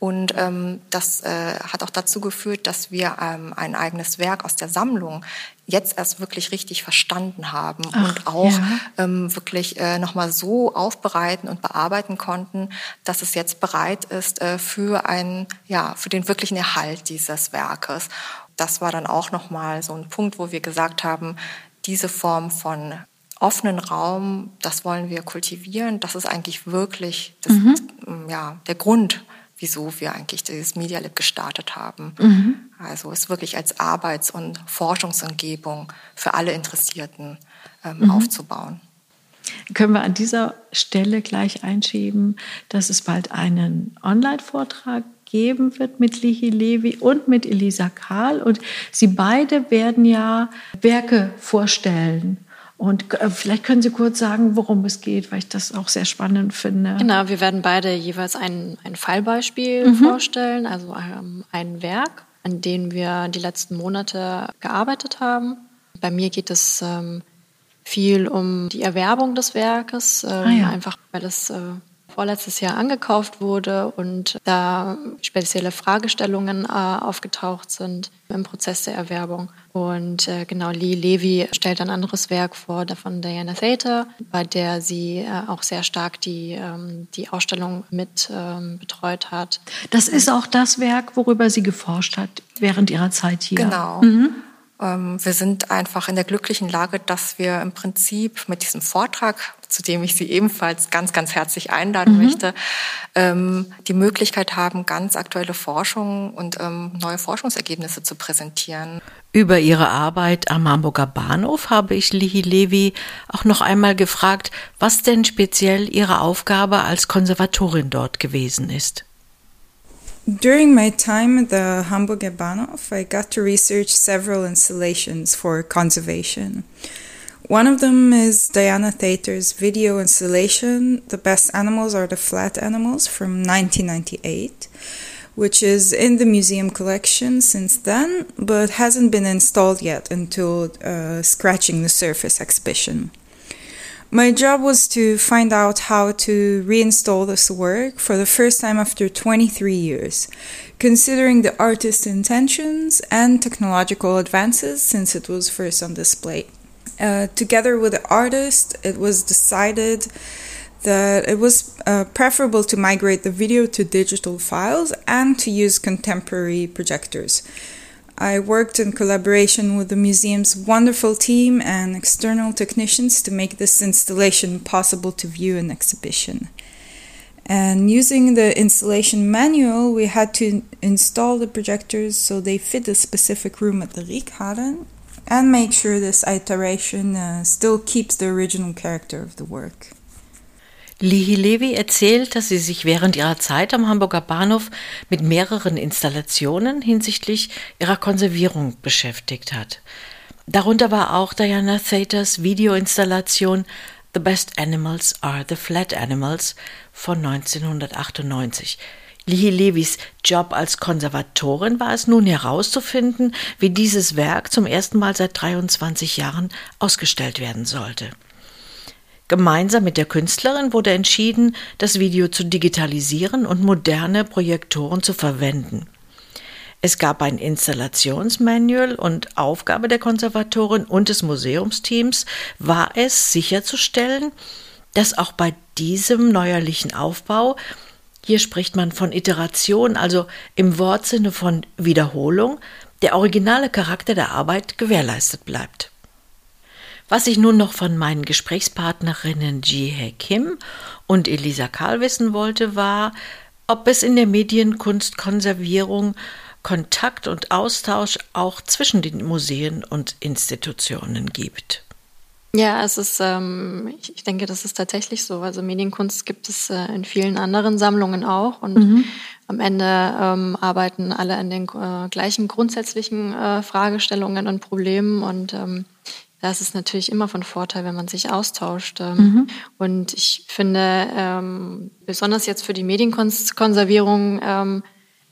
Und ähm, das äh, hat auch dazu geführt, dass wir ähm, ein eigenes Werk aus der Sammlung jetzt erst wirklich richtig verstanden haben Ach, und auch ja. ähm, wirklich äh, nochmal so aufbereiten und bearbeiten konnten, dass es jetzt bereit ist äh, für einen, ja, für den wirklichen Erhalt dieses Werkes. Das war dann auch nochmal so ein Punkt, wo wir gesagt haben, diese Form von offenen Raum, das wollen wir kultivieren. Das ist eigentlich wirklich das, mhm. ja, der Grund, wieso wir eigentlich dieses Media Lab gestartet haben. Mhm. Also es wirklich als Arbeits- und Forschungsumgebung für alle Interessierten ähm, mhm. aufzubauen. Können wir an dieser Stelle gleich einschieben, dass es bald einen Online-Vortrag geben wird mit Lihi Levi und mit Elisa Karl. Und sie beide werden ja Werke vorstellen. Und äh, vielleicht können Sie kurz sagen, worum es geht, weil ich das auch sehr spannend finde. Genau, wir werden beide jeweils ein, ein Fallbeispiel mhm. vorstellen, also ähm, ein Werk, an dem wir die letzten Monate gearbeitet haben. Bei mir geht es ähm, viel um die Erwerbung des Werkes, ähm, ah, ja. einfach weil es äh, vorletztes Jahr angekauft wurde und da spezielle Fragestellungen äh, aufgetaucht sind im Prozess der Erwerbung. Und äh, genau, Lee Levy stellt ein anderes Werk vor, von Diana Thater, bei der sie äh, auch sehr stark die, ähm, die Ausstellung mit ähm, betreut hat. Das ist auch das Werk, worüber sie geforscht hat während ihrer Zeit hier. Genau. Mhm. Ähm, wir sind einfach in der glücklichen Lage, dass wir im Prinzip mit diesem Vortrag, zu dem ich Sie ebenfalls ganz, ganz herzlich einladen mhm. möchte, ähm, die Möglichkeit haben, ganz aktuelle Forschung und ähm, neue Forschungsergebnisse zu präsentieren. Über ihre Arbeit am Hamburger Bahnhof habe ich Lihi Levi auch noch einmal gefragt, was denn speziell ihre Aufgabe als Konservatorin dort gewesen ist. During my time at the Hamburger Bahnhof, I got to research several installations for conservation. One of them is Diana Thater's video installation, The Best Animals Are the Flat Animals from 1998, which is in the museum collection since then, but hasn't been installed yet until uh, Scratching the Surface exhibition. My job was to find out how to reinstall this work for the first time after 23 years, considering the artist's intentions and technological advances since it was first on display. Uh, together with the artist, it was decided that it was uh, preferable to migrate the video to digital files and to use contemporary projectors I worked in collaboration with the museum's wonderful team and external technicians to make this installation possible to view in exhibition. And using the installation manual, we had to install the projectors so they fit the specific room at the Riekhaden and make sure this iteration uh, still keeps the original character of the work. Lihi Levi erzählt, dass sie sich während ihrer Zeit am Hamburger Bahnhof mit mehreren Installationen hinsichtlich ihrer Konservierung beschäftigt hat. Darunter war auch Diana Thaters Videoinstallation The Best Animals Are the Flat Animals von 1998. Lihi Levis Job als Konservatorin war es nun herauszufinden, wie dieses Werk zum ersten Mal seit 23 Jahren ausgestellt werden sollte. Gemeinsam mit der Künstlerin wurde entschieden, das Video zu digitalisieren und moderne Projektoren zu verwenden. Es gab ein Installationsmanual und Aufgabe der Konservatorin und des Museumsteams war es sicherzustellen, dass auch bei diesem neuerlichen Aufbau hier spricht man von Iteration, also im Wortsinne von Wiederholung, der originale Charakter der Arbeit gewährleistet bleibt. Was ich nun noch von meinen Gesprächspartnerinnen Ji-He Kim und Elisa Karl wissen wollte, war, ob es in der Medienkunstkonservierung Kontakt und Austausch auch zwischen den Museen und Institutionen gibt. Ja, es ist, ähm, ich, ich, denke, das ist tatsächlich so. Also Medienkunst gibt es äh, in vielen anderen Sammlungen auch und mhm. am Ende ähm, arbeiten alle an den äh, gleichen grundsätzlichen äh, Fragestellungen und Problemen und ähm, da ist es natürlich immer von Vorteil, wenn man sich austauscht. Ähm, mhm. Und ich finde, ähm, besonders jetzt für die Medienkonservierung, ähm,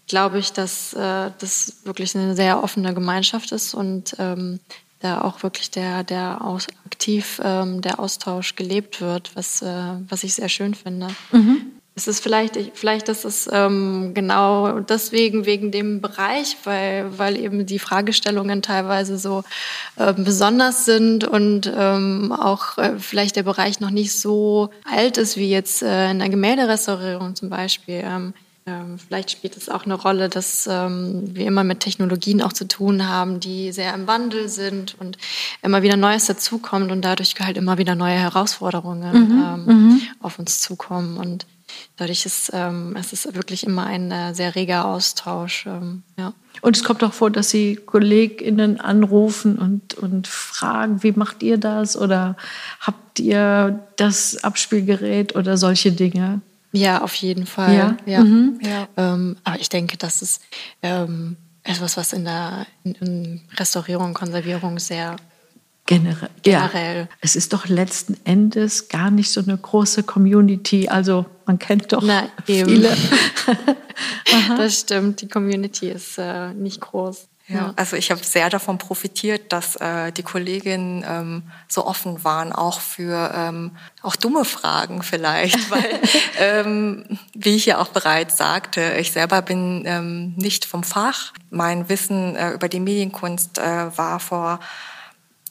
glaube ich, dass äh, das wirklich eine sehr offene Gemeinschaft ist und ähm, da auch wirklich der, der aus, aktiv ähm, der Austausch gelebt wird, was, äh, was ich sehr schön finde. Mhm. Es ist vielleicht, vielleicht ist es ähm, genau deswegen, wegen dem Bereich, weil, weil eben die Fragestellungen teilweise so äh, besonders sind und ähm, auch äh, vielleicht der Bereich noch nicht so alt ist wie jetzt äh, in der Gemälderestaurierung zum Beispiel. Ähm, ähm, vielleicht spielt es auch eine Rolle, dass ähm, wir immer mit Technologien auch zu tun haben, die sehr im Wandel sind und immer wieder Neues dazukommt und dadurch halt immer wieder neue Herausforderungen mhm, ähm, mhm. auf uns zukommen. Und dadurch ist ähm, es ist wirklich immer ein äh, sehr reger Austausch. Ähm, ja. Und es kommt auch vor, dass Sie KollegInnen anrufen und, und fragen, wie macht ihr das? Oder habt ihr das Abspielgerät oder solche Dinge? Ja, auf jeden Fall. Ja. ja. Mhm. ja. Ähm, aber ich denke, das ist ähm, etwas, was in der in, in Restaurierung und Konservierung sehr Generell, generell. Ja. Es ist doch letzten Endes gar nicht so eine große Community. Also man kennt doch Na, viele. das stimmt. Die Community ist äh, nicht groß. Ja, also ich habe sehr davon profitiert, dass äh, die Kolleginnen ähm, so offen waren, auch für ähm, auch dumme Fragen vielleicht, weil ähm, wie ich ja auch bereits sagte, ich selber bin ähm, nicht vom Fach. Mein Wissen äh, über die Medienkunst äh, war vor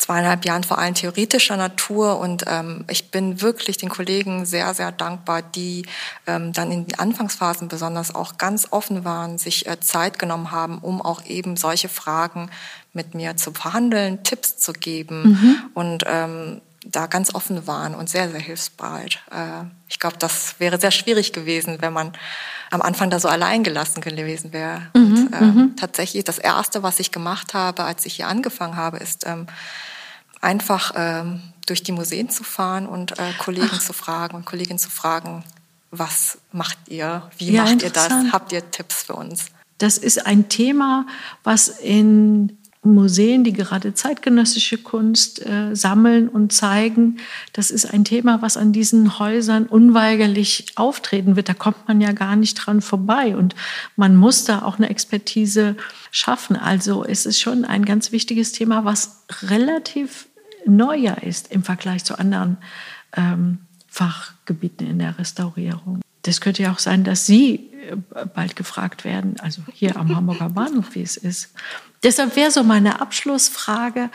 zweieinhalb Jahren vor allem theoretischer Natur und ähm, ich bin wirklich den Kollegen sehr, sehr dankbar, die ähm, dann in den Anfangsphasen besonders auch ganz offen waren, sich äh, Zeit genommen haben, um auch eben solche Fragen mit mir zu verhandeln, Tipps zu geben mhm. und ähm, da ganz offen waren und sehr, sehr hilfsbereit. Äh, ich glaube, das wäre sehr schwierig gewesen, wenn man am Anfang da so allein gelassen gewesen wäre. Mhm, und, äh, mhm. tatsächlich das Erste, was ich gemacht habe, als ich hier angefangen habe, ist ähm, einfach ähm, durch die Museen zu fahren und äh, Kollegen Ach. zu fragen und Kolleginnen zu fragen, was macht ihr, wie ja, macht ihr das, habt ihr Tipps für uns? Das ist ein Thema, was in Museen, die gerade zeitgenössische Kunst äh, sammeln und zeigen, das ist ein Thema, was an diesen Häusern unweigerlich auftreten wird. Da kommt man ja gar nicht dran vorbei und man muss da auch eine Expertise schaffen. Also es ist schon ein ganz wichtiges Thema, was relativ neuer ist im Vergleich zu anderen ähm, Fachgebieten in der Restaurierung. Das könnte ja auch sein, dass Sie äh, bald gefragt werden, also hier am Hamburger Bahnhof, wie es ist. Deshalb wäre so meine Abschlussfrage,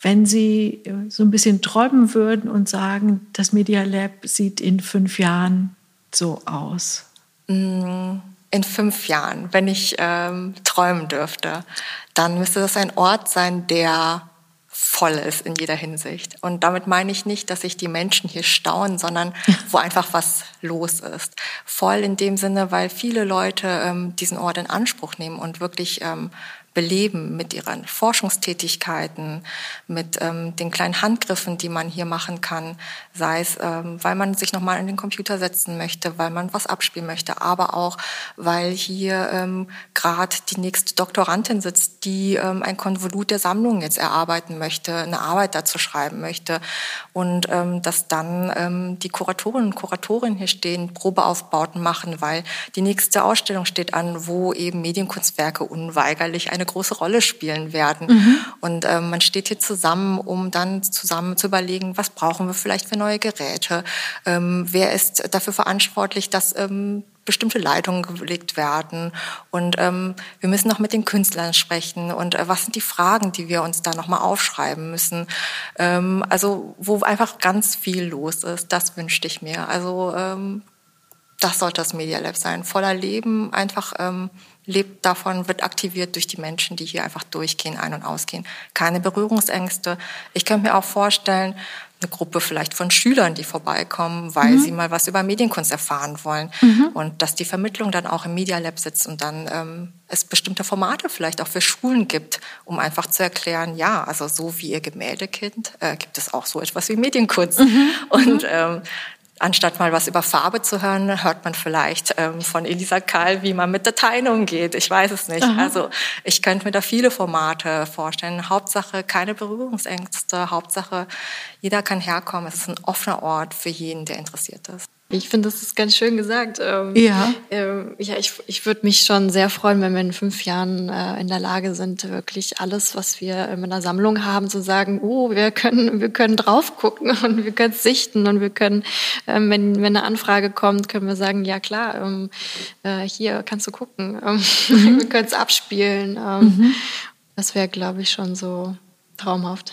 wenn Sie äh, so ein bisschen träumen würden und sagen, das Media Lab sieht in fünf Jahren so aus. Mm, in fünf Jahren, wenn ich ähm, träumen dürfte, dann müsste das ein Ort sein, der voll ist in jeder Hinsicht. Und damit meine ich nicht, dass sich die Menschen hier staunen, sondern wo einfach was los ist. Voll in dem Sinne, weil viele Leute ähm, diesen Ort in Anspruch nehmen und wirklich ähm, beleben mit ihren Forschungstätigkeiten, mit ähm, den kleinen Handgriffen, die man hier machen kann, sei es, ähm, weil man sich nochmal in den Computer setzen möchte, weil man was abspielen möchte, aber auch, weil hier ähm, gerade die nächste Doktorandin sitzt, die ähm, ein Konvolut der Sammlung jetzt erarbeiten möchte, eine Arbeit dazu schreiben möchte und ähm, dass dann ähm, die Kuratorinnen und Kuratorinnen hier stehen, Probeaufbauten machen, weil die nächste Ausstellung steht an, wo eben Medienkunstwerke unweigerlich eine eine große Rolle spielen werden. Mhm. Und ähm, man steht hier zusammen, um dann zusammen zu überlegen, was brauchen wir vielleicht für neue Geräte? Ähm, wer ist dafür verantwortlich, dass ähm, bestimmte Leitungen gelegt werden und ähm, wir müssen noch mit den Künstlern sprechen und äh, was sind die Fragen, die wir uns da nochmal aufschreiben müssen. Ähm, also wo einfach ganz viel los ist, das wünschte ich mir. Also ähm, das sollte das Media Lab sein, voller Leben, einfach ähm, lebt davon, wird aktiviert durch die Menschen, die hier einfach durchgehen, ein- und ausgehen. Keine Berührungsängste. Ich könnte mir auch vorstellen, eine Gruppe vielleicht von Schülern, die vorbeikommen, weil mhm. sie mal was über Medienkunst erfahren wollen. Mhm. Und dass die Vermittlung dann auch im Media Lab sitzt und dann ähm, es bestimmte Formate vielleicht auch für Schulen gibt, um einfach zu erklären, ja, also so wie ihr Gemälde kennt, äh, gibt es auch so etwas wie Medienkunst. Mhm. Und mhm. ähm, anstatt mal was über Farbe zu hören, hört man vielleicht ähm, von Elisa Kahl, wie man mit Dateien umgeht. Ich weiß es nicht. Aha. Also ich könnte mir da viele Formate vorstellen. Hauptsache keine Berührungsängste. Hauptsache jeder kann herkommen. Es ist ein offener Ort für jeden, der interessiert ist. Ich finde, das ist ganz schön gesagt. Ähm, ja. Ähm, ja, ich, ich würde mich schon sehr freuen, wenn wir in fünf Jahren äh, in der Lage sind, wirklich alles, was wir in einer Sammlung haben, zu sagen, oh, wir können, wir können drauf gucken und wir können sichten und wir können, ähm, wenn, wenn eine Anfrage kommt, können wir sagen, ja klar, ähm, äh, hier kannst du gucken. Ähm, mhm. wir können es abspielen. Ähm, mhm. Das wäre, glaube ich, schon so traumhaft.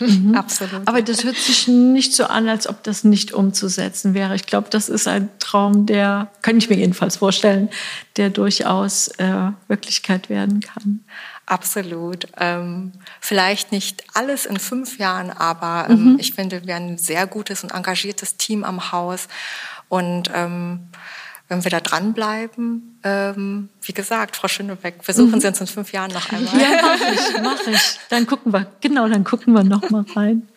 Mhm. Absolut. Aber das hört sich nicht so an, als ob das nicht umzusetzen wäre. Ich glaube, das ist ein Traum, der, kann ich mir jedenfalls vorstellen, der durchaus äh, Wirklichkeit werden kann. Absolut. Ähm, vielleicht nicht alles in fünf Jahren, aber ähm, mhm. ich finde, wir haben ein sehr gutes und engagiertes Team am Haus. Und ähm, wenn wir da dranbleiben, ähm, wie gesagt, Frau Schönebeck, versuchen mhm. Sie uns in fünf Jahren noch einmal. Ja, mach ich, mach ich. Dann gucken wir, genau, dann gucken wir noch mal rein.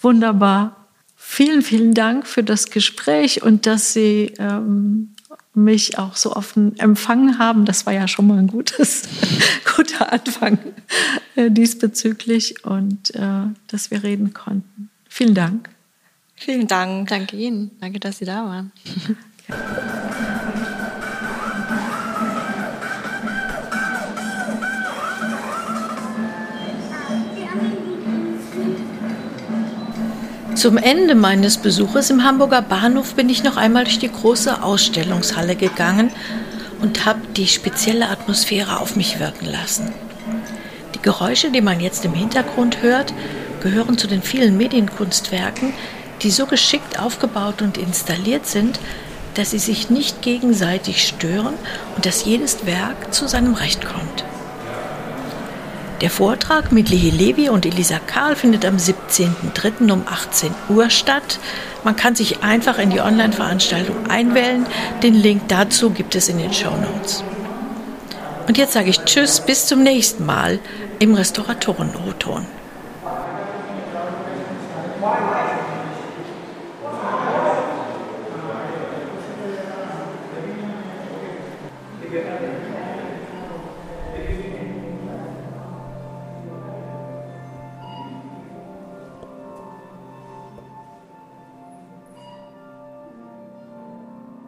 Wunderbar. Vielen, vielen Dank für das Gespräch und dass Sie ähm, mich auch so offen empfangen haben. Das war ja schon mal ein gutes, guter Anfang äh, diesbezüglich und äh, dass wir reden konnten. Vielen Dank. Vielen Dank. Danke Ihnen. Danke, dass Sie da waren. Zum Ende meines Besuches im Hamburger Bahnhof bin ich noch einmal durch die große Ausstellungshalle gegangen und habe die spezielle Atmosphäre auf mich wirken lassen. Die Geräusche, die man jetzt im Hintergrund hört, gehören zu den vielen Medienkunstwerken, die so geschickt aufgebaut und installiert sind, dass sie sich nicht gegenseitig stören und dass jedes Werk zu seinem Recht kommt. Der Vortrag mit Lehi Levi und Elisa Karl findet am 17.03. um 18 Uhr statt. Man kann sich einfach in die Online-Veranstaltung einwählen. Den Link dazu gibt es in den Show Notes. Und jetzt sage ich Tschüss, bis zum nächsten Mal im Restauratoren-O-Ton.